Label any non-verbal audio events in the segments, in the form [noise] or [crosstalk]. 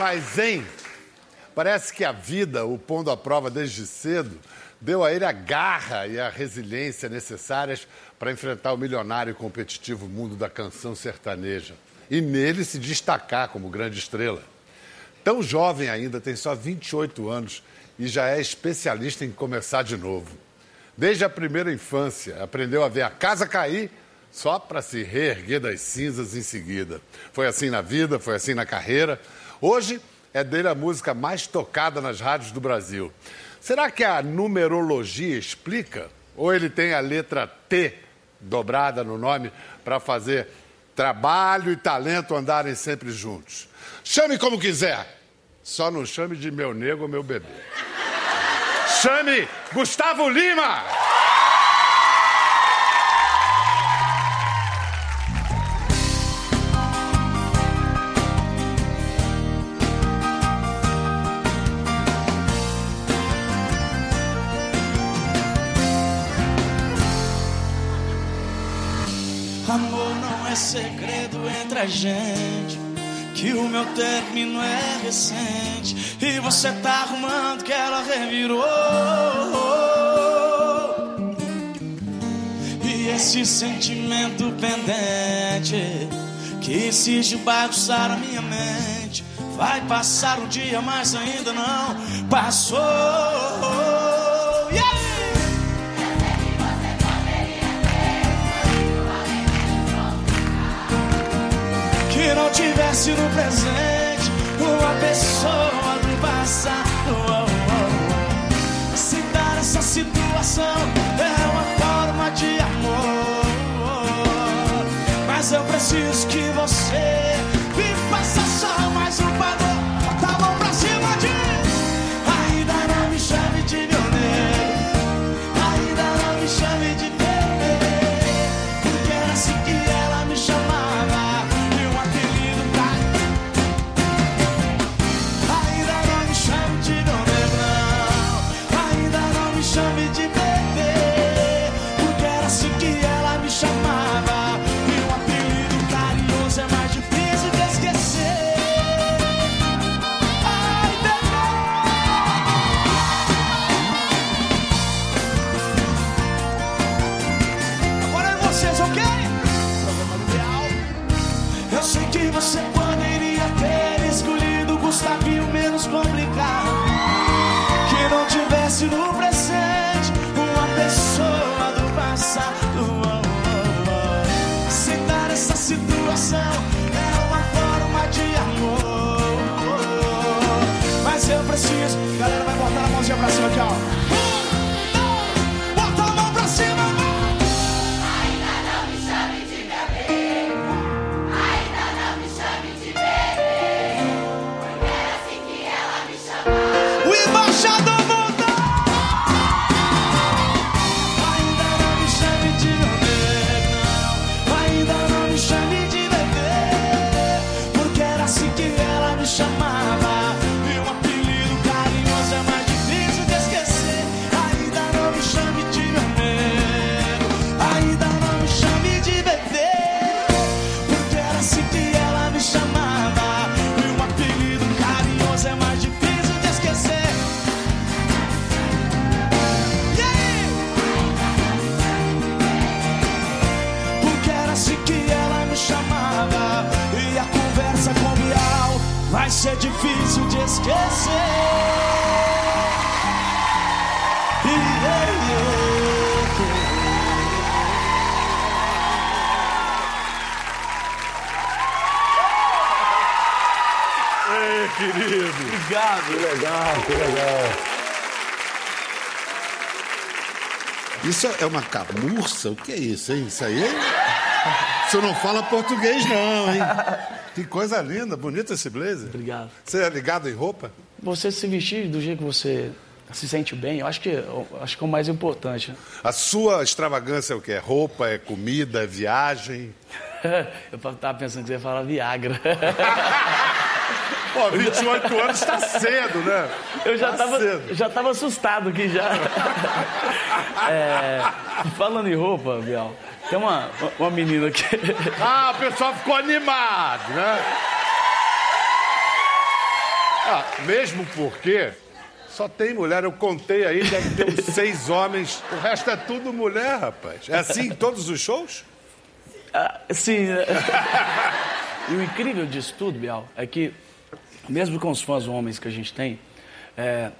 Mas, hein? Parece que a vida, o pondo à prova desde cedo, deu a ele a garra e a resiliência necessárias para enfrentar o milionário e competitivo mundo da canção sertaneja e nele se destacar como grande estrela. Tão jovem ainda, tem só 28 anos e já é especialista em começar de novo. Desde a primeira infância, aprendeu a ver a casa cair só para se reerguer das cinzas em seguida. Foi assim na vida, foi assim na carreira. Hoje é dele a música mais tocada nas rádios do Brasil. Será que a numerologia explica? Ou ele tem a letra T dobrada no nome para fazer trabalho e talento andarem sempre juntos? Chame como quiser, só não chame de meu nego ou meu bebê. Chame Gustavo Lima! Segredo entre a gente. Que o meu término é recente. E você tá arrumando que ela revirou. E esse sentimento pendente que insiste bagunçar a minha mente. Vai passar o dia, mas ainda não passou. Que não tivesse no presente uma pessoa do passado. Oh, oh, essa situação é uma forma de amor. Mas eu preciso que você você poderia ter escolhido o Gustavinho menos complicado. Que não tivesse no presente uma pessoa do passado. Oh, oh, oh. Aceitar essa situação é uma forma de amor. Mas eu preciso. Galera, vai botar a mãozinha pra cima aqui, ó. Vai ser difícil de esquecer. Yeah, yeah. Ei, querido! Obrigado. Que legal, que legal. Isso é uma camurça? O que é isso, hein? Isso aí é... Você não fala português, não, hein? [laughs] Que coisa linda, bonito esse blazer. Obrigado. Você é ligado em roupa? Você se vestir do jeito que você se sente bem, eu acho que, eu acho que é o mais importante. A sua extravagância é o quê? É roupa, é comida, é viagem? [laughs] Eu tava pensando que você ia falar Viagra. [laughs] Pô, 28 anos está cedo, né? Eu já Tá tava, cedo. já tava assustado aqui já. É, falando em roupa, Bial, tem uma, uma menina aqui. [laughs] Ah, o pessoal ficou animado, né? Ah, mesmo porque só tem mulher. Eu contei aí, deve ter uns [laughs] seis homens. O resto é tudo mulher, rapaz. É assim em todos os shows? Ah, sim. [laughs] e o incrível disso tudo, Bial, é que, mesmo com os fãs homens que a gente tem, é,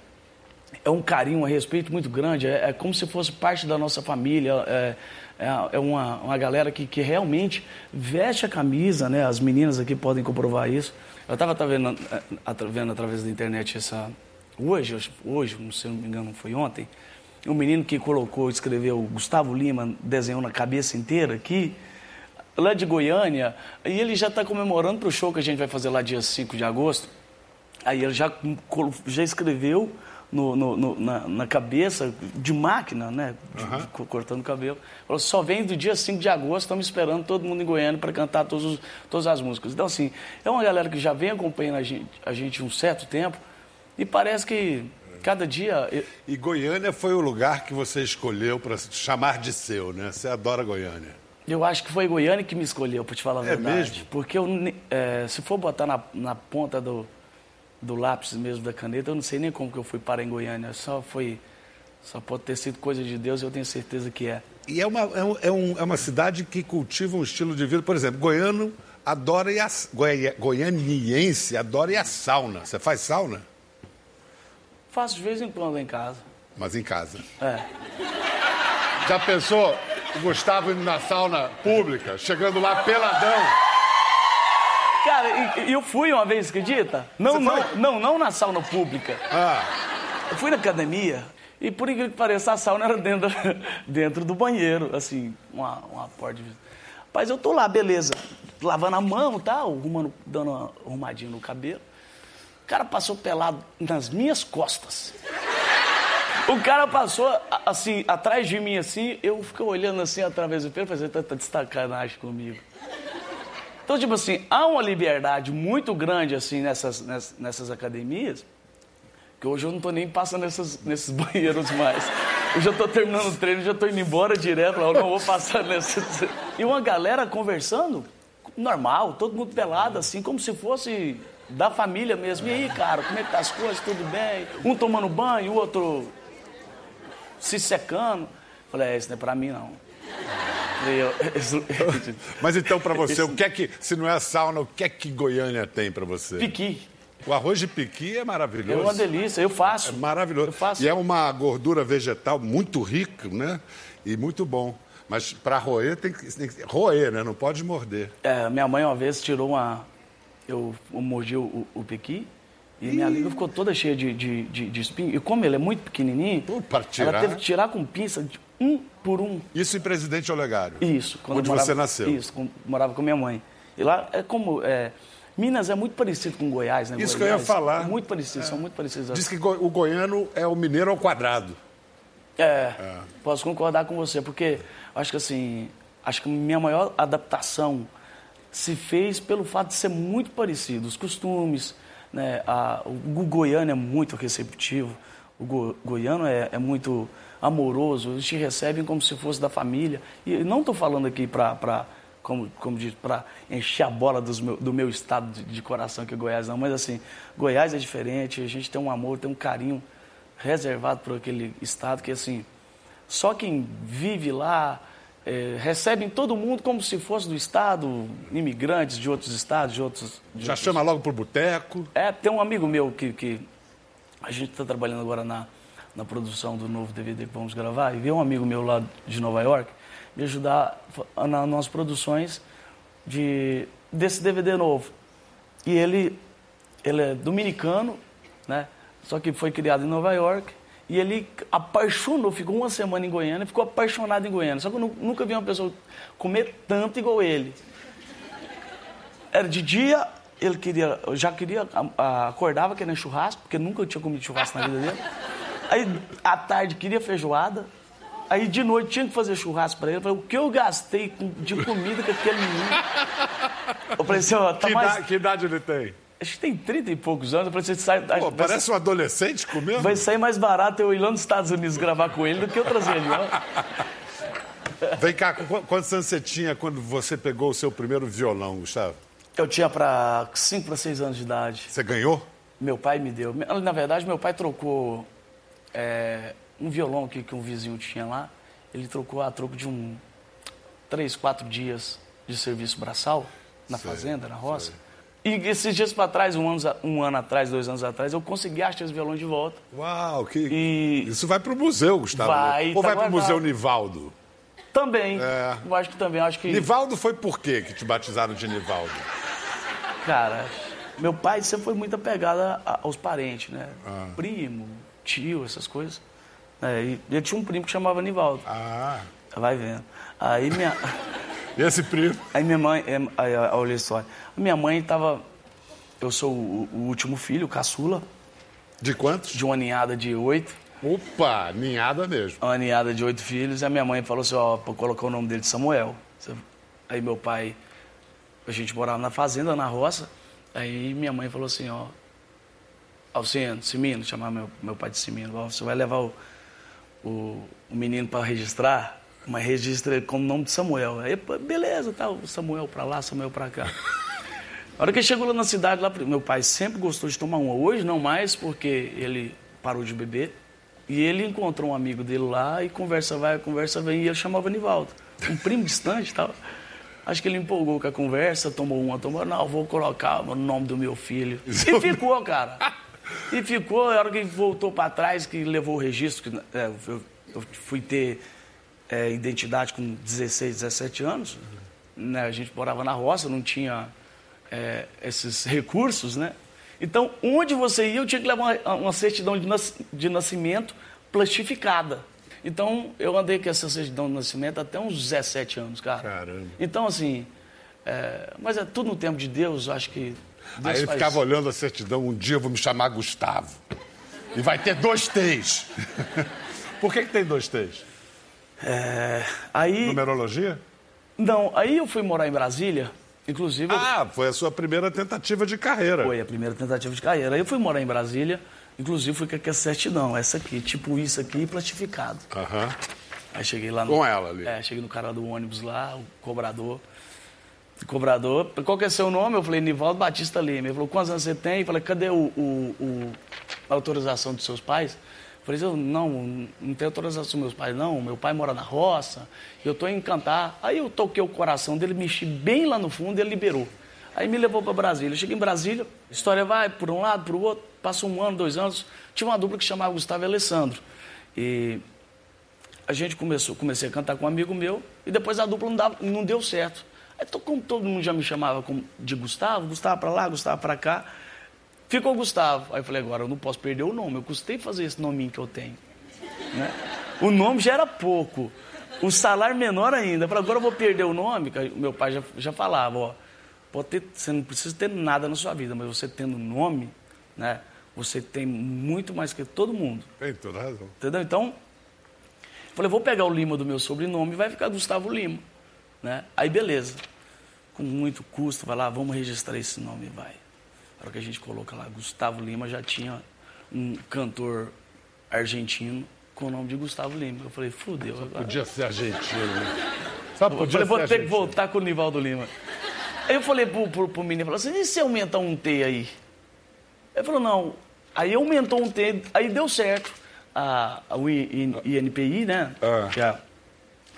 é um carinho, um respeito muito grande. É, é, como se fosse parte da nossa família. É, é, é uma, uma galera que, que realmente veste a camisa, né? As meninas aqui podem comprovar isso. Eu estava vendo, vendo através da internet essa. Hoje, hoje, se não me engano, foi ontem. Um menino que colocou, escreveu Gustavo Lima, desenhou na cabeça inteira aqui lá de Goiânia, e ele já está comemorando para o show que a gente vai fazer lá dia 5 de agosto. Aí ele já, já escreveu no, no, no, na, na, cabeça, de máquina, né? De, uhum. cortando o cabelo. Falou, só vem do dia 5 de agosto, estamos esperando todo mundo em Goiânia para cantar todos os, todas as músicas. Então, assim, é uma galera que já vem acompanhando a gente, a gente um certo tempo e parece que cada dia. E Goiânia foi o lugar que você escolheu para chamar de seu, né? Você adora Goiânia. Eu acho que foi Goiânia que me escolheu, para te falar a é verdade. Mesmo? Porque eu, é, se for botar na, na ponta do, do lápis mesmo, da caneta, eu não sei nem como que eu fui parar em Goiânia. Só foi. Só pode ter sido coisa de Deus, eu tenho certeza que é. E é uma, é, um, é, é uma cidade que cultiva um estilo de vida. Por exemplo, goiano adora ir a, goi, goianiense adora ir a sauna. Você faz sauna? Faço de vez em quando em casa. Mas em casa? É. Já pensou o Gustavo indo na sauna pública, chegando lá peladão? Cara, e, eu fui uma vez, acredita? Não, não, não, não na sauna pública. Ah. Eu fui na academia e, por incrível que pareça, a sauna era dentro, [laughs] dentro do banheiro, assim, uma, uma porta de... Mas eu tô lá, beleza, lavando a mão e tal, arrumando, dando uma arrumadinha no cabelo. O cara passou pelado nas minhas costas. O cara passou, assim, atrás de mim, assim, eu fiquei olhando assim através do espelho, fazendo tanta sacanagem comigo. Então, tipo assim, há uma liberdade muito grande, assim, nessas, nessas, nessas academias, que hoje eu não tô nem passando nessas, nesses [laughs] banheiros mais. Eu já tô terminando o treino, já tô indo embora direto, eu não vou passar nesses... E uma galera conversando, normal, todo mundo pelado, assim, como se fosse da família mesmo. E aí, cara, como é que tá as coisas? Tudo bem? Um tomando banho, o outro se secando. Falei, é, isso não é pra mim, não. [laughs] [laughs] Mas então, para você, o que é que, se não é sauna, o que é que Goiânia tem para você? Piqui. O arroz de piqui é maravilhoso. É uma delícia, eu faço. É maravilhoso. Eu faço. E é uma gordura vegetal muito rica, né? E muito bom. Mas para roer tem que, tem que, roer, né? Não pode morder. É, minha mãe uma vez tirou uma. Eu, eu mordi o, o piqui e minha língua ficou toda cheia de, de, de, de espinho. E como ele é muito pequenininho, Pô, ela teve que tirar com pinça de um por um. Isso em Presidente Olegário? Isso. Onde morava, você nasceu? Isso, quando morava com minha mãe. E lá é como... É, Minas é muito parecido com Goiás, né? Isso Goiás, que eu ia falar. Muito parecido, é. são muito parecidos. Diz que o goiano é o mineiro ao quadrado. É, é, posso concordar com você, porque acho que assim, acho que minha maior adaptação se fez pelo fato de ser muito parecido. Os costumes, né? A, o goiano é muito receptivo, o go, goiano é, é, muito amoroso, eles te recebem como se fosse da família. E não estou falando aqui para como, como para encher a bola meu, do meu estado de, de, coração que é Goiás, não, mas assim, Goiás é diferente, a gente tem um amor, tem um carinho reservado por aquele estado que assim, só quem vive lá é, recebem todo mundo como se fosse do estado, imigrantes de outros estados, de outros. De Já outros... chama logo pro boteco? É, tem um amigo meu que, que a gente está trabalhando agora na, na produção do novo DVD que vamos gravar, e veio um amigo meu lá de Nova York me ajudar nas nossas produções de, desse DVD novo. E ele, ele é dominicano, né? Só que foi criado em Nova York e ele apaixonou, ficou uma semana em Goiânia, ficou apaixonado em Goiânia. Só que eu nunca vi uma pessoa comer tanto igual ele. Era de dia, ele queria, já queria, acordava querendo churrasco, porque nunca tinha comido churrasco na vida dele. Aí, à tarde, queria feijoada. Aí, de noite, tinha que fazer churrasco para ele. Eu falei, o que eu gastei de comida com aquele menino? Eu falei assim, ó, tá que mais... Idade, que idade ele tem? Acho que tem 30 e poucos anos. Você sai... Pô, parece ser... um adolescente comendo. Vai sair mais barato eu ir lá nos Estados Unidos gravar com ele do que eu trazer ele, ó. [laughs] Vem cá, quantos anos você tinha quando você pegou o seu primeiro violão, Gustavo? Eu tinha para 5 para 6 anos de idade. Você ganhou? Meu pai me deu. Na verdade, meu pai trocou é, um violão que, que um vizinho tinha lá. Ele trocou a troco de um três, quatro dias de serviço braçal na sei, fazenda, na roça. Sei. E esses dias para trás, um ano, um ano atrás, dois anos atrás, eu consegui achar esse violão de volta. Uau, que. E... Isso vai pro museu, Gustavo. Vai, Ou tá vai pro Museu Nivaldo? Também. É. Eu acho que também. Acho que... Nivaldo foi por quê que te batizaram de Nivaldo? Cara, meu pai sempre foi muito apegado aos parentes, né? Ah. Primo, tio, essas coisas. É, e ele tinha um primo que chamava Nivaldo. Ah. Vai vendo. Aí minha. [laughs] Esse primo? Aí minha mãe, é, aí, olha só. Minha mãe estava. Eu sou o, o, último filho, o caçula. De quantos? De uma ninhada de oito. Opa, ninhada mesmo. Uma ninhada de oito filhos. E a minha mãe falou assim: ó, pra colocar o nome dele de Samuel. Aí meu pai. A gente morava na fazenda, na roça. Aí minha mãe falou assim: ó. Alciano, Simino, chamar meu, meu pai de Simino. Você vai levar o, o, o menino para registrar? Mas registra com o nome de Samuel. Aí, beleza, tá, Samuel para lá, Samuel para cá. A hora que chegou lá na cidade, lá, meu pai sempre gostou de tomar uma. Hoje não mais, porque ele parou de beber. E ele encontrou um amigo dele lá e conversa vai, conversa vem. E ele chamava Nivaldo. Um primo distante tal. Acho que ele empolgou com a conversa, tomou uma, tomou. Não, vou colocar o nome do meu filho. E [laughs] ficou, cara. E ficou, a hora que ele voltou para trás, que levou o registro, que, é, eu, eu fui ter é, identidade com 16, 17 anos. Né? A gente morava na roça, não tinha é, esses recursos, né? Então, onde você ia, eu tinha que levar uma, uma certidão de, nas, de nascimento plastificada. Então, eu andei com essa certidão de nascimento até uns 17 anos, cara. Caramba. Então, assim, é, mas é tudo no tempo de Deus, acho que. Deus Aí ele faz... ficava olhando a certidão, um dia eu vou me chamar Gustavo. E vai ter dois T's. [laughs] Por que, que tem dois T's? É, aí... Numerologia? Não, aí eu fui morar em Brasília, inclusive... Ah, foi a sua primeira tentativa de carreira. Foi a primeira tentativa de carreira. Aí eu fui morar em Brasília, inclusive fui com essa certidão, essa aqui, tipo isso aqui, plastificado. Aham. Uhum. Aí cheguei lá no... Com ela ali? É, cheguei no cara do ônibus lá, o cobrador. O cobrador, qual que é seu nome? Eu falei, Nivaldo Batista Lima. Ele falou, quantos anos você tem? Eu falei, cadê o, o, o a autorização dos seus pais? Falei, eu, não, não tenho autorização dos meus pais, não. Meu pai mora na roça, eu estou em Cantar. Aí eu toquei o coração dele, mexi bem lá no fundo ele liberou. Aí me levou para Brasília. Eu cheguei em Brasília, a história vai por um lado, para o outro. Passou um ano, dois anos. Tinha uma dupla que chamava Gustavo e Alessandro. E a gente começou, comecei a cantar com um amigo meu e depois a dupla não, dava, não deu certo. Aí, como todo mundo já me chamava de Gustavo, Gustavo para lá, Gustavo para cá, Ficou Gustavo. Aí eu falei, agora eu não posso perder o nome. Eu custei fazer esse nominho que eu tenho. Né? O nome já era pouco. O salário menor ainda. Eu falei, agora eu vou perder o nome. Meu pai já, já falava, ó. Pode ter, você não precisa ter nada na sua vida, mas você tendo nome, né? Você tem muito mais que todo mundo. Tem toda razão. Entendeu? Então, eu falei, vou pegar o Lima do meu sobrenome e vai ficar Gustavo Lima. Né? Aí beleza. Com muito custo, vai lá, vamos registrar esse nome, vai. Na hora que a gente coloca lá, Gustavo Lima já tinha um cantor argentino com o nome de Gustavo Lima. Eu falei, fudeu. Agora. Podia ser argentino, né? [laughs] Só podia eu falei, vou ter argentino. que voltar com o Nivaldo Lima. Aí eu falei pro, pro, pro menino, falou assim, e se aumentar um T aí? Ele falou, não. Aí aumentou um T, aí deu certo. A, a, o INPI, né? Ah. Que é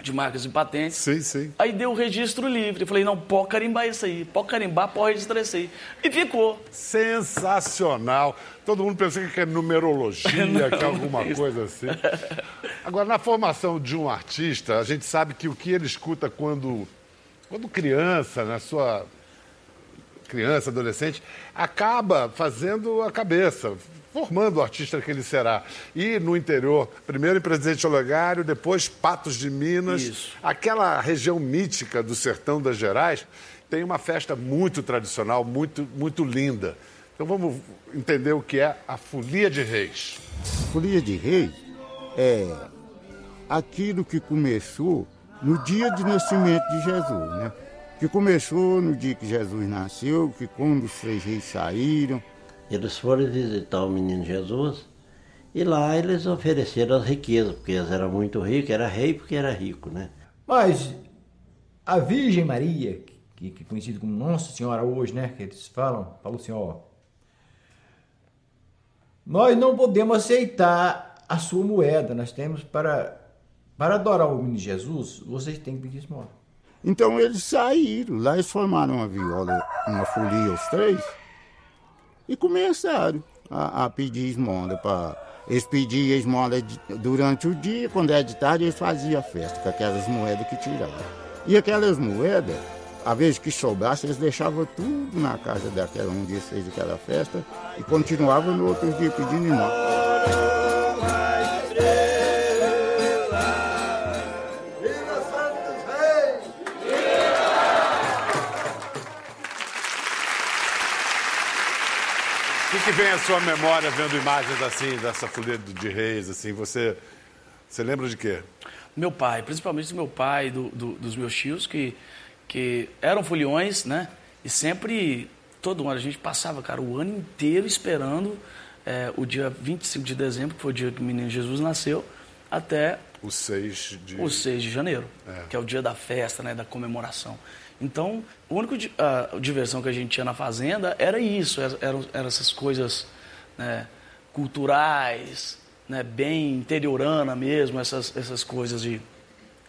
de marcas e patentes. Sim, sim. Aí deu o registro livre. Falei, não, pode carimbar isso aí. Pode carimbar, pode registrar isso aí. E ficou. Sensacional. Todo mundo pensa que é numerologia, não, [laughs] que é alguma coisa assim. Agora, na formação de um artista, a gente sabe que o que ele escuta quando, quando criança, na sua criança, adolescente, acaba fazendo a cabeça, formando o artista que ele será. E no interior, primeiro em Presidente Olegário, depois Patos de Minas, Isso. aquela região mítica do sertão das Gerais, tem uma festa muito tradicional, muito, muito linda. Então vamos entender o que é a Folia de Reis. Folia de Reis é aquilo que começou no dia de nascimento de Jesus, né? Que começou no dia que Jesus nasceu, que quando os três reis saíram, eles foram visitar o menino Jesus e lá eles ofereceram as riquezas, porque eles eram muito ricos, era rei porque era rico, né? Mas a Virgem Maria, que, que é conhecida como Nossa Senhora hoje, né? Que eles falam, falou assim, ó. Nós não podemos aceitar a sua moeda. Nós temos para, para adorar o menino Jesus, vocês têm que pedir esmola. Então eles saíram, lá eles formaram uma viola, uma folia os três, e começaram a, a pedir esmola para eles pediam esmola durante o dia, quando era de tarde, eles faziam festa com aquelas moedas que tiravam. E aquelas moedas, a vez que sobrasse, eles deixavam tudo na casa daquela um dia fez aquela festa e continuavam no outro dia pedindo esmola. Que, que vem à sua memória vendo imagens assim, dessa folia de reis, assim? Você, você lembra de quê? Meu pai, principalmente do meu pai, do, do- dos meus tios, que, que eram foliões, né? E sempre, todo ano, a gente passava, cara, o ano inteiro esperando eh, o dia 25 de dezembro, que foi o dia que o menino Jesus nasceu, até O 6 de... o 6 de janeiro, É. que é o dia da festa, né, da comemoração. Então, a única a diversão que a gente tinha na fazenda era isso, era- eram, eram essas coisas né, culturais, né, bem interiorana mesmo, essas, essas coisas de...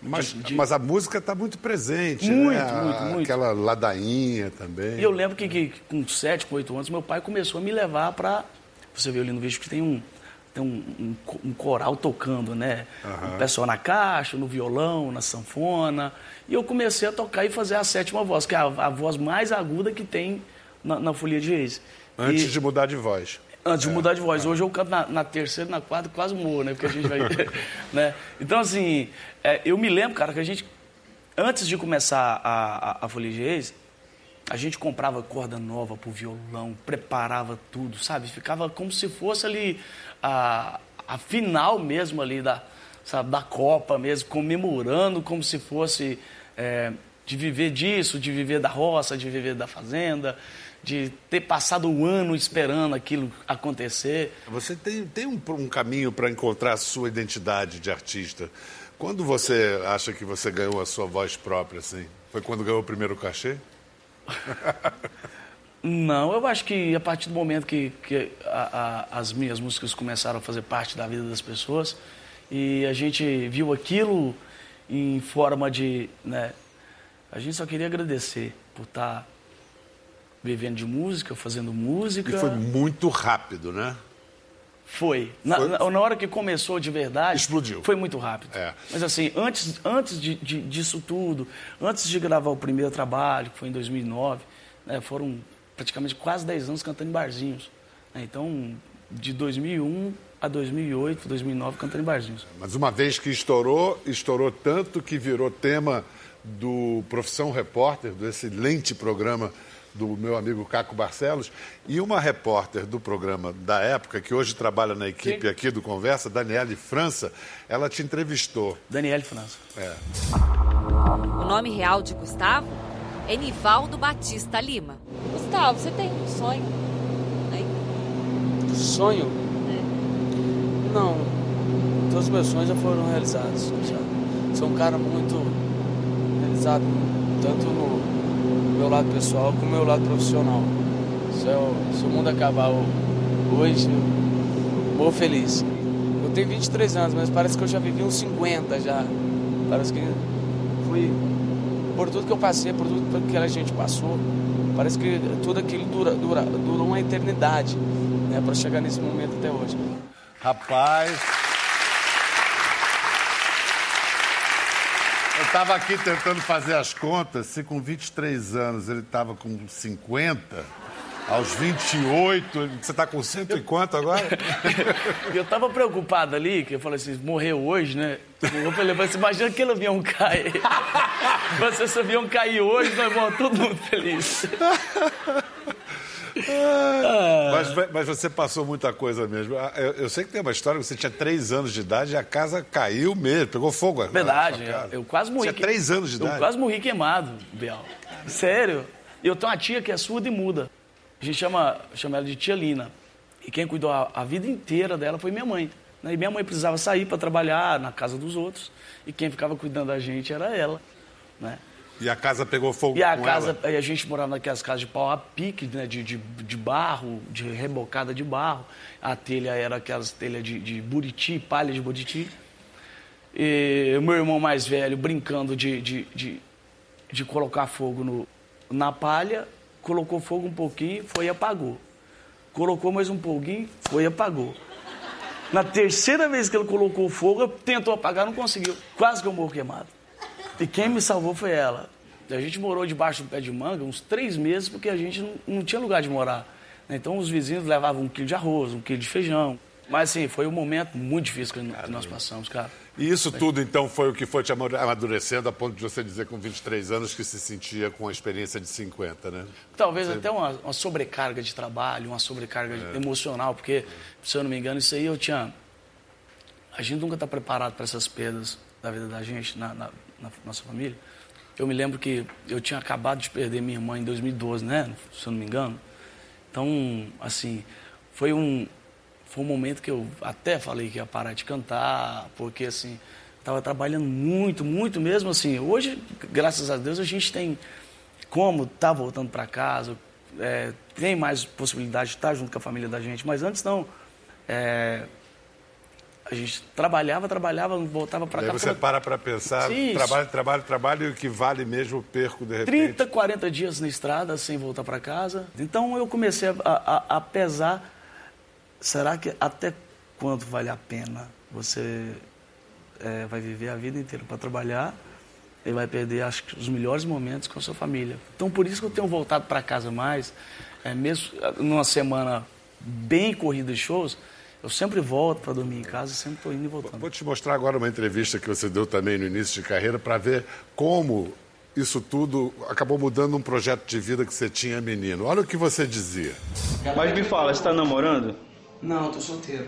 Mas, de- de- mas a música está muito presente, Muito, né? Muito, muito. Aquela ladainha também. E eu lembro que, que com 7, com 8 anos, meu pai começou a me levar para... Você viu ali no vídeo que tem um, tem um, um um coral tocando, né? O pessoal na caixa, no violão, na sanfona. E eu comecei a tocar e fazer a sétima voz, que é a, a voz mais aguda que tem na, na Folia de Reis. Antes E- de mudar de voz. Antes de mudar de voz. Hoje eu canto na, na terceira, na quarta, quase morro, né? Porque a gente vai. [laughs] né? Então, assim, é, eu me lembro, cara, que a gente, antes de começar a, a, a Folia de Reis, a gente comprava corda nova pro violão, preparava tudo, sabe? Ficava como se fosse ali a, a final mesmo ali da, sabe, da Copa mesmo, comemorando como se fosse é, de viver disso, de viver da roça, de viver da fazenda, de ter passado um ano esperando aquilo acontecer. Você tem, tem um, um caminho para encontrar a sua identidade de artista. Quando você acha que você ganhou a sua voz própria, assim? Foi quando ganhou o primeiro cachê? [laughs] Não, eu acho que a partir do momento que, que a- a- as minhas músicas começaram a fazer parte da vida das pessoas e a gente viu aquilo em forma de. Né, a gente só queria agradecer por estar vivendo de música, fazendo música. E foi muito rápido, né? Foi. Na, Foi? na- hora que começou de verdade. Explodiu. Foi muito rápido. É. Mas assim, antes, antes de, de- disso tudo, antes de gravar o primeiro trabalho, que foi em 2009, né, foram praticamente quase 10 anos cantando em barzinhos. né? Então, de 2001 a 2008, 2009, cantando em barzinhos. Mas uma vez que estourou, estourou tanto que virou tema do Profissão Repórter, do excelente programa do meu amigo Caco Barcelos, e uma repórter do programa da época, que hoje trabalha na equipe Sim. aqui do Conversa, Daniele França, ela te entrevistou. Daniele França. É. O nome real de Gustavo é Nivaldo Batista Lima. Gustavo, você tem um sonho? Hein? Sonho? Não. Todos os meus sonhos já foram realizados. Já. Sou um cara muito realizado, tanto no meu lado pessoal como no meu lado profissional. Se, eu- se o mundo acabar ho- hoje, eu vou feliz. Eu tenho 23 anos, mas parece que eu já vivi uns 50 já. Parece que fui por tudo que eu passei, por tudo que a gente passou. Parece que tudo aquilo dura, dura, dura uma eternidade né, para chegar nesse momento até hoje. Rapaz. Eu estava aqui tentando fazer as contas, se com 23 anos ele estava com 50, aos 28, ele- você está com cento e quanto agora? [laughs] Eu tava preocupado ali, que eu falei assim, morreu hoje, né? Eu falei, mas imagina que aquele avião cai. Mas [laughs] se esse avião cair hoje, nós vamos todo mundo feliz. Mas, mas você passou muita coisa mesmo. Ah, Eu, eu sei que tem uma história que você tinha três anos de idade e a casa caiu mesmo, pegou fogo. Verdade, casa. eu quase morri. Tinha que- três anos de idade. Eu quase morri queimado, Bial. Sério. Eu tenho uma tia que é surda e muda. A gente chama, chama ela de tia Lina. E quem cuidou a, a vida inteira dela foi minha mãe. né? E minha mãe precisava sair para trabalhar na casa dos outros. E quem ficava cuidando da gente era ela. Né? E a casa pegou fogo E a com casa, ela? aí a gente morava naquelas casas de pau a pique, né? De, de, de barro, de rebocada de barro. A telha era aquelas telhas de, de buriti, palha de buriti. E meu irmão mais velho brincando de, de, de, de colocar fogo no, na palha, colocou fogo um pouquinho, foi e apagou. Colocou mais um pouquinho, foi e apagou. Na terceira vez que ele colocou fogo, tentou apagar, não conseguiu. Quase que eu morro queimado. E quem me salvou foi ela. A gente morou debaixo do pé de manga uns três meses porque a gente não, não tinha lugar de morar. Então os vizinhos levavam um quilo de arroz, um quilo de feijão. Mas assim, foi um momento muito difícil que nós passamos, cara. E isso tudo, então, foi o que foi te amadurecendo a ponto de você dizer com 23 anos que se sentia com a experiência de 50, né? Talvez até uma, uma sobrecarga de trabalho, uma sobrecarga de- emocional, porque, se eu não me engano, isso aí eu tinha. A gente nunca está preparado para essas perdas da vida da gente, na, na- na nossa família. Eu me lembro que eu tinha acabado de perder minha irmã em 2012, né? Se eu não me engano. Então, assim, foi um, foi um momento que eu até falei que ia parar de cantar, porque, assim, estava trabalhando muito, muito mesmo, assim. Hoje, graças a Deus, a gente tem como tá voltando para casa, é, tem mais possibilidade de estar junto com a família da gente, mas antes não. É, a gente trabalhava, trabalhava, voltava para Aí cá. você falava, para para pensar, Sim, trabalho, trabalho, trabalho, e o que vale mesmo eu perco de repente. 30, 40 dias na estrada sem voltar para casa. Então eu comecei a, a- a pesar, será que até quando vale a pena você é, vai viver a vida inteira para trabalhar e vai perder, acho que, os melhores momentos com a sua família. Então por isso que eu tenho voltado para casa mais, é, mesmo numa semana bem corrida de shows, eu sempre volto para dormir em casa, sempre estou indo e voltando. Vou te mostrar agora uma entrevista que você deu também no início de carreira para ver como isso tudo acabou mudando um projeto de vida que você tinha menino. Olha o que você dizia. Mas me fala, você tá namorando? Não, tô solteiro.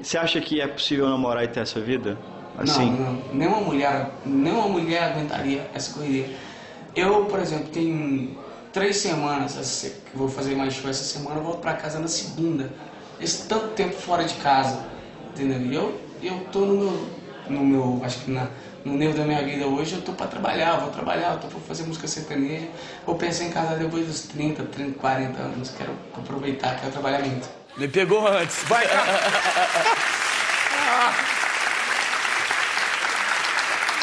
Você acha que é possível namorar e ter essa vida? Assim? Não, não. Nenhuma mulher, nenhuma mulher aguentaria essa correria. Eu, por exemplo, tenho três semanas, vou fazer mais show essa semana, eu volto pra casa na segunda. Esse tanto tempo fora de casa, entendeu? E eu, eu tô no meu, no meu, acho que na, no nível da minha vida hoje, eu tô pra trabalhar, eu vou trabalhar, eu tô pra fazer música sertaneja. Vou pensar em casar depois dos 30, 30, 40 anos, quero aproveitar, quero trabalhar muito. Me pegou antes. Vai, [laughs]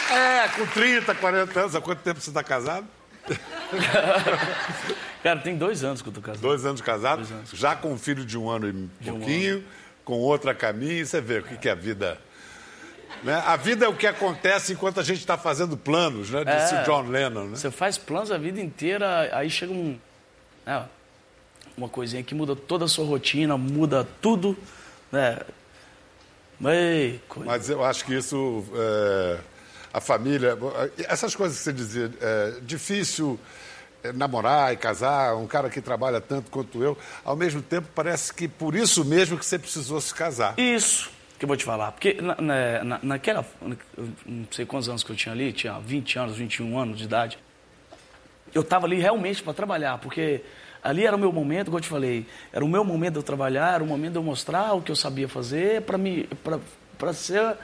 É, com 30, 40 anos, há quanto tempo você está casado? [laughs] Cara, tem dois anos que eu tô casado. Dois anos casado, já com um filho de um ano e um pouquinho, com outra caminho, você vê o que que é a vida. Né? A vida é o que acontece enquanto a gente está fazendo planos, né? Disse É. o John Lennon. Né? Você faz planos a vida inteira, aí chega um, né, uma coisinha que muda toda a sua rotina, muda tudo, né? Coisa. Mas eu acho que isso, é, a família, essas coisas que você dizia, é difícil é, namorar e casar, um cara que trabalha tanto quanto eu, ao mesmo tempo parece que por isso mesmo que você precisou se casar. Isso que eu vou te falar. Porque na, na- na- naquela. Não sei quantos anos que eu tinha ali, tinha 20 anos, 21 anos de idade. Eu estava ali realmente para trabalhar, porque ali era o meu momento, como eu te falei, era o meu momento de eu trabalhar, era o momento de eu mostrar o que eu sabia fazer para me para ser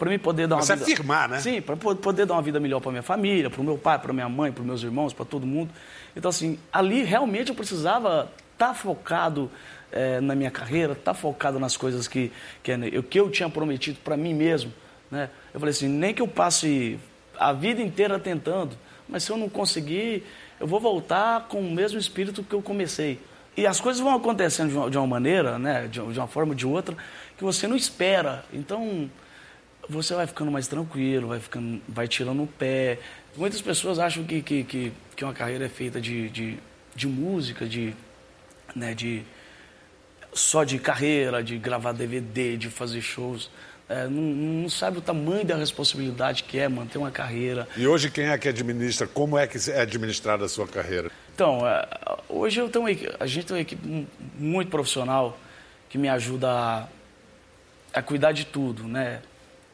para mim poder dar uma se vida afirmar, né? Sim, para poder dar uma vida melhor para minha família, para o meu pai, para minha mãe, para meus irmãos, para todo mundo. Então assim, ali realmente eu precisava estar focado eh, na minha carreira, estar focado nas coisas que que, eu- que eu tinha prometido para mim mesmo, né? Eu falei assim, nem que eu passe a vida inteira tentando, mas se eu não conseguir, eu vou voltar com o mesmo espírito que eu comecei. E as coisas vão acontecendo de uma, de uma maneira, né, de, de uma forma ou de outra, que você não espera. Então, você vai ficando mais tranquilo, vai, ficando, vai tirando o pé. Muitas pessoas acham que, que, que, que uma carreira é feita de, de, de música, de, né, de só de carreira, de gravar DVD, de fazer shows. É, não, não sabe o tamanho da responsabilidade que é manter uma carreira. E hoje quem é que administra? Como é que é administrada a sua carreira? Então, é, hoje eu tenho uma a gente tem uma equipe mu- muito profissional que me ajuda a, a cuidar de tudo, né?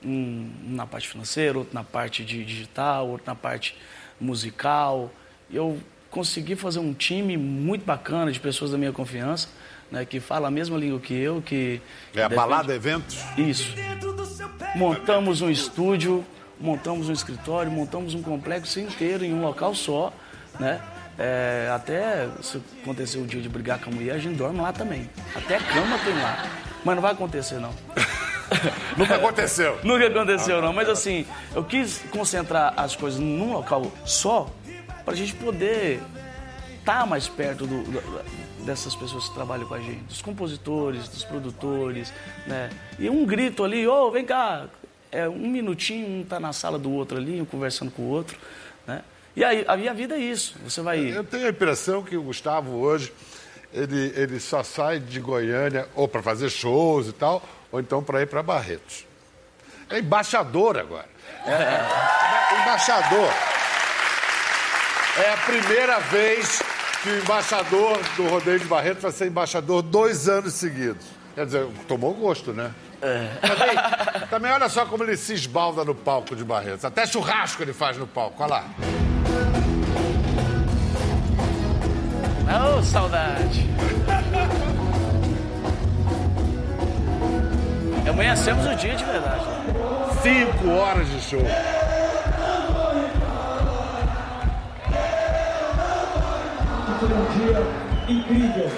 Um na parte financeira, outro na parte de digital, outro na parte musical. Eu consegui fazer um time muito bacana de pessoas da minha confiança, né? Que fala a mesma língua que eu, que... É a defende- balada eventos? Isso. Montamos um estúdio montamos um escritório, montamos um complexo inteiro em um local só, né? É, até se acontecer o dia de brigar com a mulher, a gente dorme lá também. Até cama tem lá. Mas não vai acontecer, não. [laughs] Nunca aconteceu. [laughs] Nunca aconteceu, não. Mas assim, eu quis concentrar as coisas num local só para a gente poder estar tá mais perto do, do, dessas pessoas que trabalham com a gente, dos compositores, dos produtores, né? E um grito ali, ô, oh, vem cá, é um minutinho, um tá na sala do outro ali, um conversando com o outro, né? E aí, a minha vida é isso. Você vai. Eu tenho a impressão que o Gustavo hoje ele, ele só sai de Goiânia ou para fazer shows e tal, ou então para ir para Barretos. É embaixador agora. É, é, embaixador. É a primeira vez que o embaixador do Rodeio de Barretos vai ser embaixador dois anos seguidos. Quer dizer, tomou gosto, né? É. Também, também olha só como ele se esbalda no palco de Barretos. Até churrasco ele faz no palco, olha lá. Oh, saudade. Amanhecemos o dia de verdade. Cinco horas de show. Foi um dia incrível.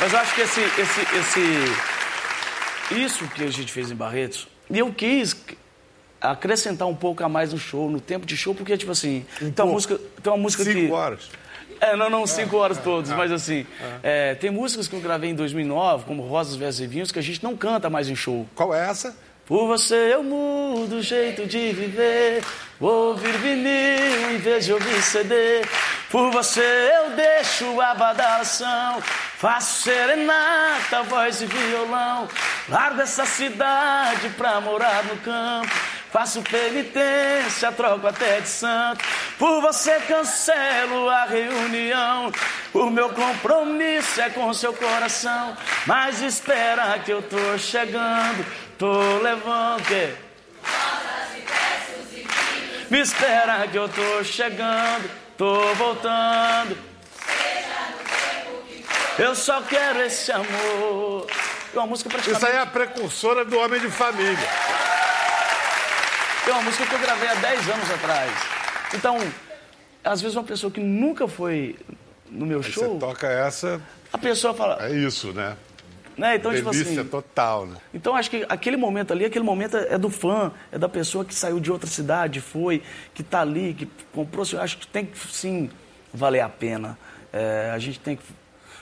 Mas eu acho que esse, esse, esse, isso que a gente fez em Barretos, e eu quis acrescentar um pouco a mais no show, no tempo de show, porque, tipo assim, um tem, uma música, tem uma música cinco que... Cinco horas. É, não, não cinco horas todos, mas assim, é, tem músicas que eu gravei em 2009, como Rosas, Versos e Vinhos, que a gente não canta mais em show. Qual é essa? Por você eu mudo o jeito de viver, vou ouvir vinil em vez de ouvir CD. Por você eu deixo a badalação, faço serenata, voz e violão. Largo essa cidade pra morar no campo. Faço penitência, troco até de santo. Por você cancelo a reunião. O meu compromisso é com seu coração. Mas espera que eu tô chegando. Tô levando. Me espera que eu tô chegando. Tô voltando. Eu só quero esse amor. É uma música praticamente... Isso aí é a precursora do homem de família. Tem uma música que eu gravei há 10 anos atrás. Então, às vezes uma pessoa que nunca foi no meu Aí show. Você toca essa. A pessoa fala. É isso, né? Né? Então, tipo Delícia assim, total, né? Então, acho que aquele momento ali, aquele momento é do fã, é da pessoa que saiu de outra cidade, foi, que está ali, que comprou. Acho que tem que, sim, valer a pena. É, a gente tem que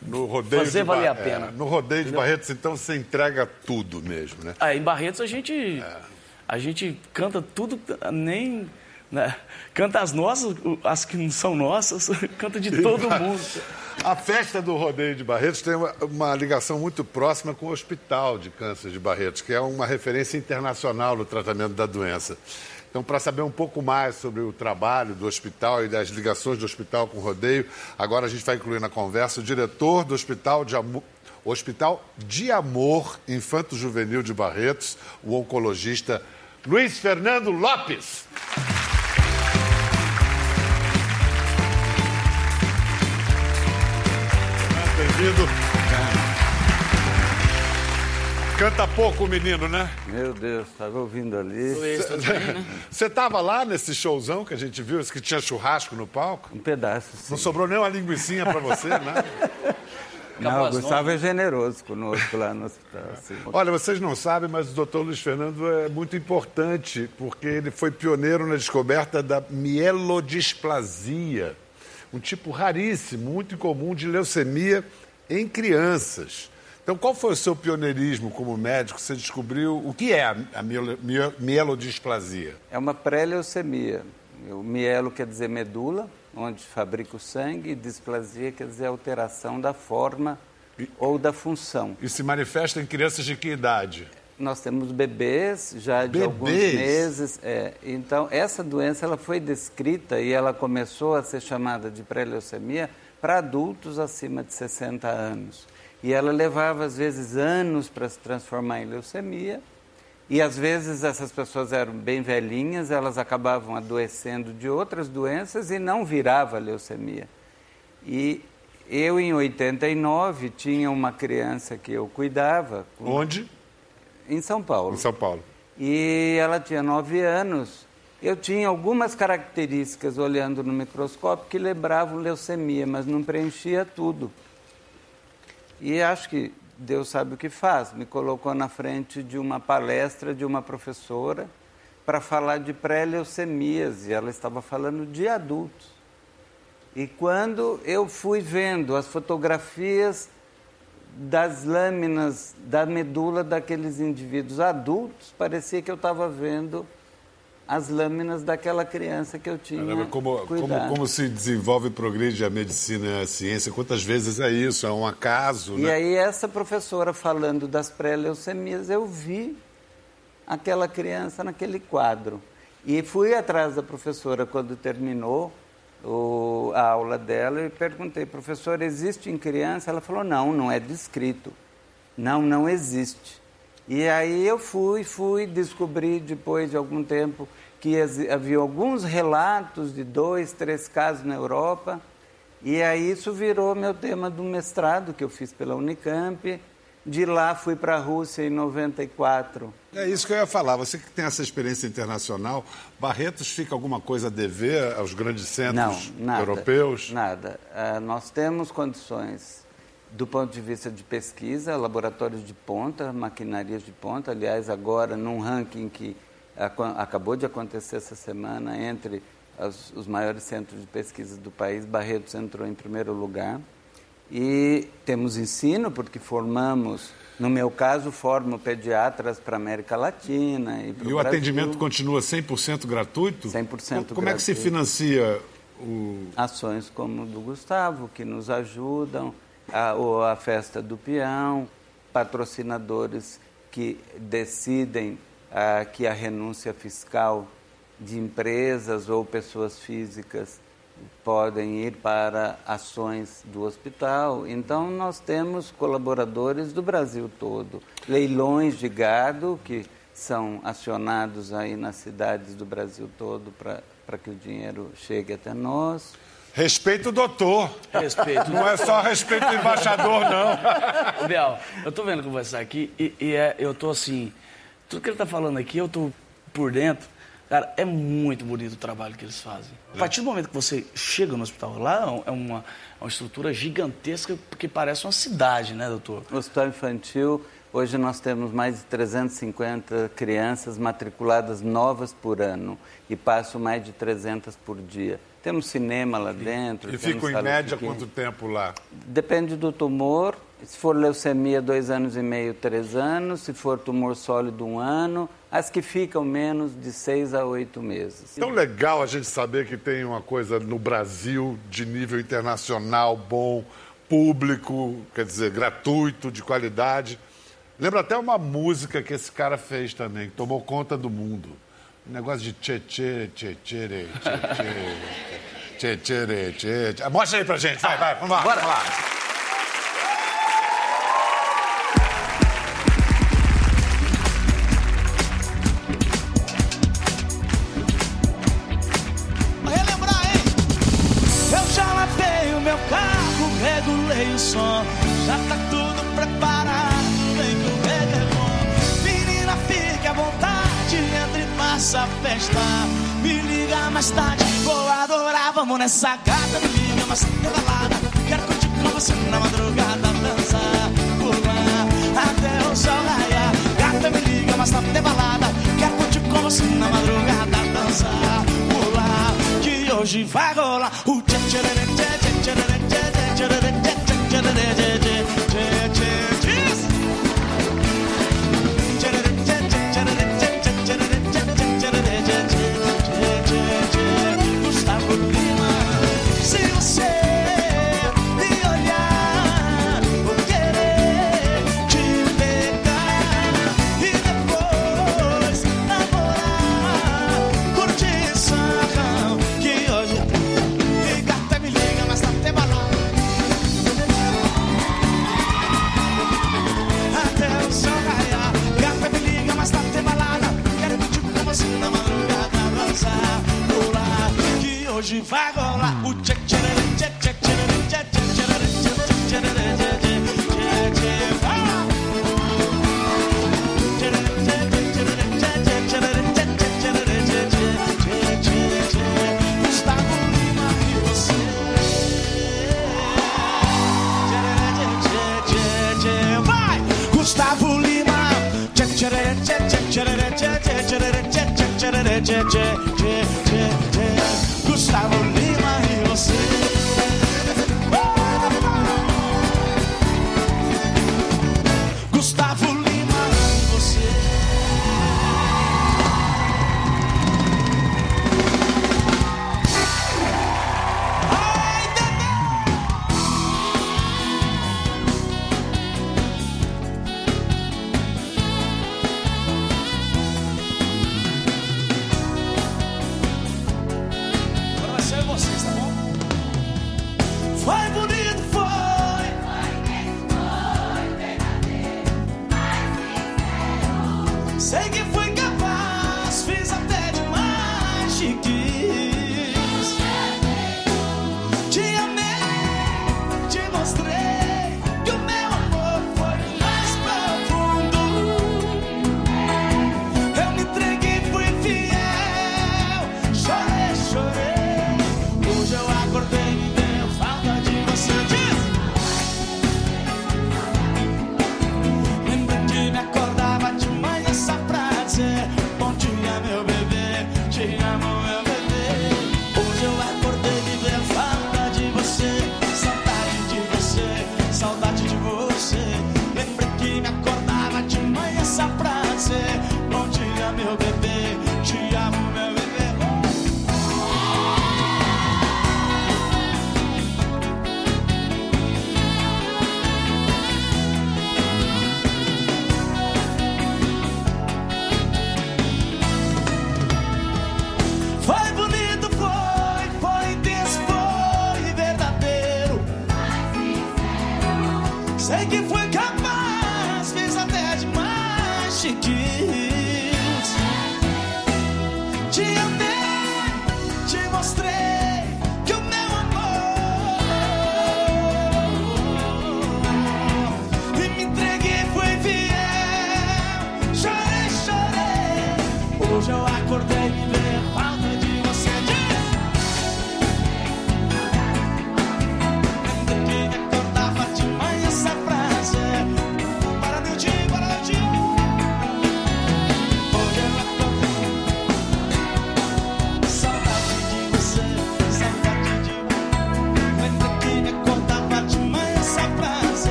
no rodeio fazer valer a pena. É, no rodeio Entendeu? de Barretos, então, você entrega tudo mesmo, né? Ah, em Barretos a gente. É a gente canta tudo, nem. Né? Canta as nossas, as que não são nossas, [laughs] canta de todo [laughs] mundo. A festa do Rodeio de Barretos tem uma, uma, ligação muito próxima com o Hospital de Câncer de Barretos, que é uma referência internacional no tratamento da doença. Então, para saber um pouco mais sobre o trabalho do hospital e das ligações do hospital com o rodeio, agora a gente vai incluir na conversa o diretor do Hospital de Amor Hospital de Amor Infanto Juvenil de Barretos, o oncologista Luiz Fernando Lopes. Bem-vindo. Canta pouco o menino, né? Meu Deus, estava ouvindo ali. Você estava lá nesse showzão que a gente viu, esse que tinha churrasco no palco? Um pedaço, sim. Não sobrou nem uma linguiça para você, né? [laughs] Não, o Gustavo é generoso conosco lá no hospital. Assim. [laughs] Olha, vocês não sabem, mas o doutor Luiz Fernando é muito importante, porque ele foi pioneiro na descoberta da mielodisplasia, um tipo raríssimo, muito incomum de leucemia em crianças. Então, qual foi o seu pioneirismo como médico? Você descobriu o que é a mielodisplasia? É uma pré-leucemia. O mielo quer dizer medula, onde fabrica o sangue, e displasia quer dizer alteração da forma e, ou da função. E se manifesta em crianças de que idade? Nós temos bebês já de bebês? alguns meses. É. Então, essa doença ela foi descrita e ela começou a ser chamada de pré-leucemia para adultos acima de 60 anos. E ela levava, às vezes, anos para se transformar em leucemia e às vezes essas pessoas eram bem velhinhas, elas acabavam adoecendo de outras doenças e não virava leucemia. E eu, em 89, tinha uma criança que eu cuidava. Onde? Em São Paulo. Em São Paulo. E ela tinha nove anos. Eu tinha algumas características olhando no microscópio que lembravam leucemia, mas não preenchia tudo. E acho que Deus sabe o que faz. Me colocou na frente de uma palestra de uma professora para falar de pré-leucemias e ela estava falando de adultos. E quando eu fui vendo as fotografias das lâminas da medula daqueles indivíduos adultos, parecia que eu estava vendo as lâminas daquela criança que eu tinha Caramba, como, como, como, se desenvolve e progride a medicina e a ciência? Quantas vezes é isso? É um acaso, E né? aí essa professora falando das pré-leucemias, eu vi aquela criança naquele quadro. E fui atrás da professora quando terminou o, a aula dela e perguntei, professora, existe em criança? Ela falou, não, não é descrito. Não, não existe. E aí eu fui, fui, descobri depois de algum tempo que havia alguns relatos de dois, três casos na Europa. E aí isso virou meu tema do mestrado que eu fiz pela Unicamp. De lá fui para a Rússia em 94. É isso que eu ia falar. Você que tem essa experiência internacional, Barretos fica alguma coisa a dever aos grandes centros Não, nada, europeus? Nada. Uh, nós temos condições do ponto de vista de pesquisa, laboratórios de ponta, maquinarias de ponta. Aliás, agora, num ranking que acabou de acontecer essa semana entre as, os maiores centros de pesquisa do país, Barretos entrou em primeiro lugar. E temos ensino, porque formamos, no meu caso, formo pediatras para a América Latina e para E o Brasil. atendimento continua 100% gratuito? 100% gratuito. Como é que se financia o... Ações como o do Gustavo, que nos ajudam, a, ou a festa do peão, patrocinadores que decidem que a renúncia fiscal de empresas ou pessoas físicas podem ir para ações do hospital. Então, nós temos colaboradores do Brasil todo. Leilões de gado que são acionados aí nas cidades do Brasil todo para que o dinheiro chegue até nós. Respeito o doutor. Respeito. Não é só respeito do embaixador, não. [laughs] Biel, eu tô vendo conversar aqui e, e é, eu tô assim. Tudo que ele tá falando aqui, eu tô por dentro. Cara, é muito bonito o trabalho que eles fazem. A partir do momento que você chega no hospital, lá é uma, é uma estrutura gigantesca que parece uma cidade, né, doutor? O hospital infantil, hoje nós temos mais de 350 crianças matriculadas novas por ano e passam mais de 300 por dia. Temos cinema lá dentro. E ficam em média quanto tempo lá? Depende do tumor. Se for leucemia, dois anos e meio, três anos. Se for tumor sólido, um ano. As que ficam menos de seis a oito meses. Tão legal a gente saber que tem uma coisa no Brasil de nível internacional, bom, público, quer dizer, gratuito, de qualidade. Lembra até uma música que esse cara fez também, que tomou conta do mundo. Negócio de tchê tchê, tchê tchê, tchê tchê, tchê tchê, tchê tchê. Mostra aí pra gente, vai, vai, vamos lá, Bora. vamos lá. Relembrar, hein? Eu já lavei o meu carro, regulei o som, já tá tudo nessa festa. Me liga mais tarde, vou adorar. Vamos nessa gata, me liga mais tarde, é balada. Quero curtir com você na madrugada, dançar, pular até o sol raiar. Gata, me liga mais tarde, é balada. Quero curtir com você na madrugada, dançar, pular. Que hoje vai rolar o tchê tchê tchê tchê Sei que fui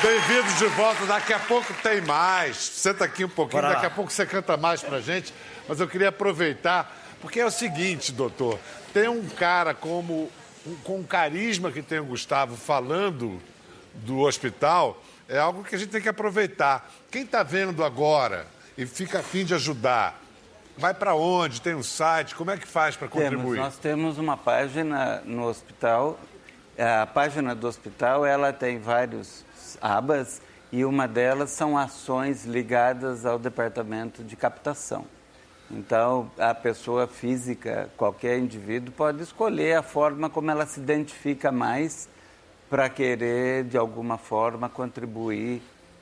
Bem-vindos de volta. Daqui a pouco tem mais. Senta aqui um pouquinho. Bora lá. Daqui a pouco você canta mais pra gente. Mas eu queria aproveitar, porque é o seguinte, doutor. Tem um cara como com o carisma que tem o Gustavo falando do hospital, é algo que a gente tem que aproveitar. Quem está vendo agora e fica afim de ajudar, vai para onde? Tem um site? Como é que faz para Temos, contribuir? nós temos uma página no hospital. A página do hospital ela tem várias abas e uma delas são ações ligadas ao departamento de captação. Então, a pessoa física, qualquer indivíduo, pode escolher a forma como ela se identifica mais para querer, de alguma forma, contribuir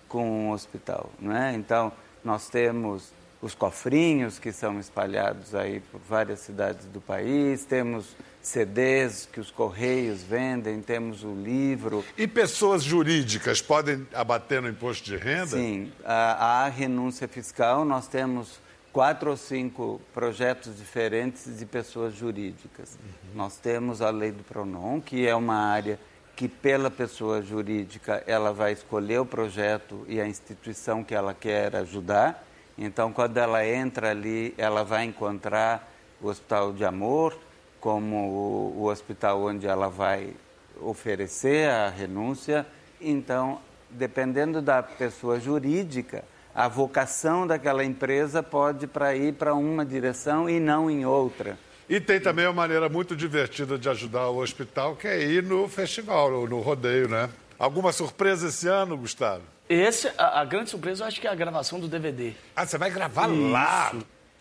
com o hospital. Não é? Então, nós temos os cofrinhos que são espalhados aí por várias cidades do país, temos CDs que os correios vendem, temos o livro. E pessoas jurídicas podem abater no imposto de renda? Sim, a, a renúncia fiscal, nós temos quatro ou cinco projetos diferentes de pessoas jurídicas. Nós temos a lei do Pronon, que é uma área que pela pessoa jurídica ela vai escolher o projeto e a instituição que ela quer ajudar. Então, quando ela entra ali, ela vai encontrar o Hospital de Amor como o, o hospital onde ela vai oferecer a renúncia. Então, dependendo da pessoa jurídica, a vocação daquela empresa pode para ir para uma direção e não em outra. E tem também uma maneira muito divertida de ajudar o hospital, que é ir no festival, no rodeio, né? Alguma surpresa esse ano, Gustavo? Esse, a, a grande surpresa, eu acho que é a gravação do DVD. Ah, você vai gravar Isso. lá?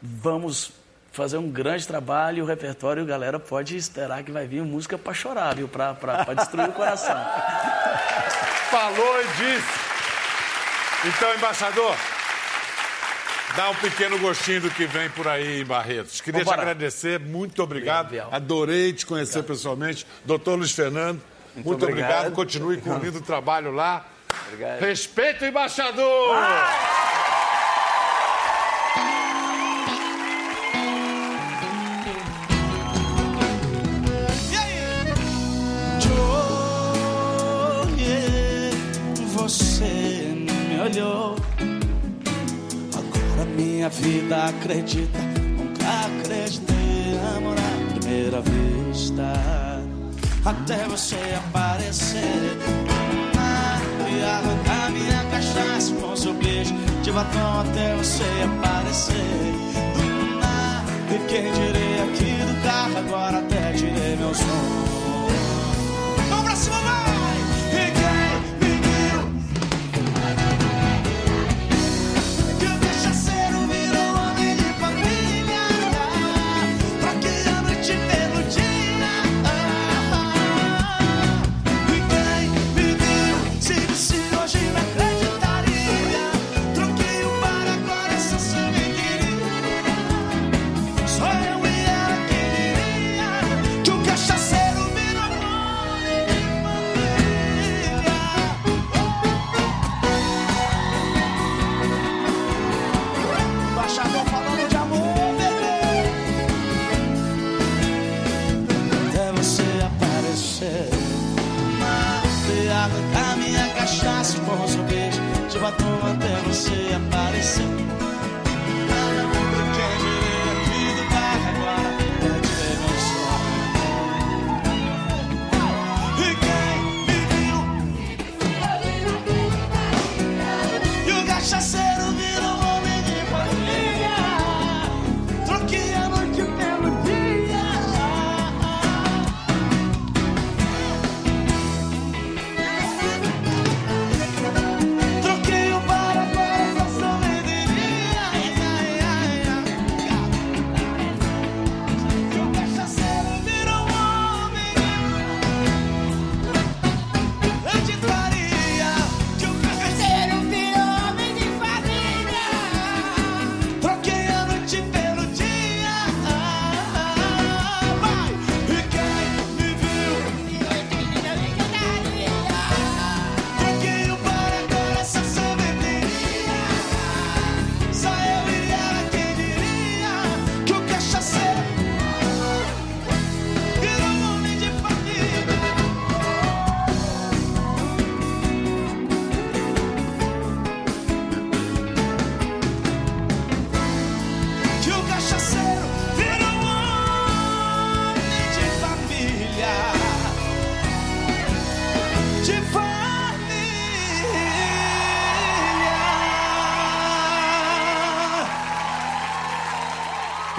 Vamos fazer um grande trabalho, o repertório, galera pode esperar que vai vir música pra chorar, viu? Pra, pra, pra destruir o coração. [laughs] Falou e disse. Então, embaixador, dá um pequeno gostinho do que vem por aí em Barretos. Queria Vambora. te agradecer, muito obrigado. Obrigado. Adorei te conhecer pessoalmente. Doutor Luiz Fernando, muito, obrigado. obrigado. Continue com o lindo [laughs] trabalho lá. Obrigado. Respeita o embaixador! Joguei, você me olhou. Agora minha vida acredita. Nunca acreditei em amor à primeira vista. Até você aparecer. Arrancar minha cachaça com seu beijo de batom até você aparecer. Ah, E quem direi aqui do carro agora até tirei meu som. Vamos pra cima, vai! Até você aparecer.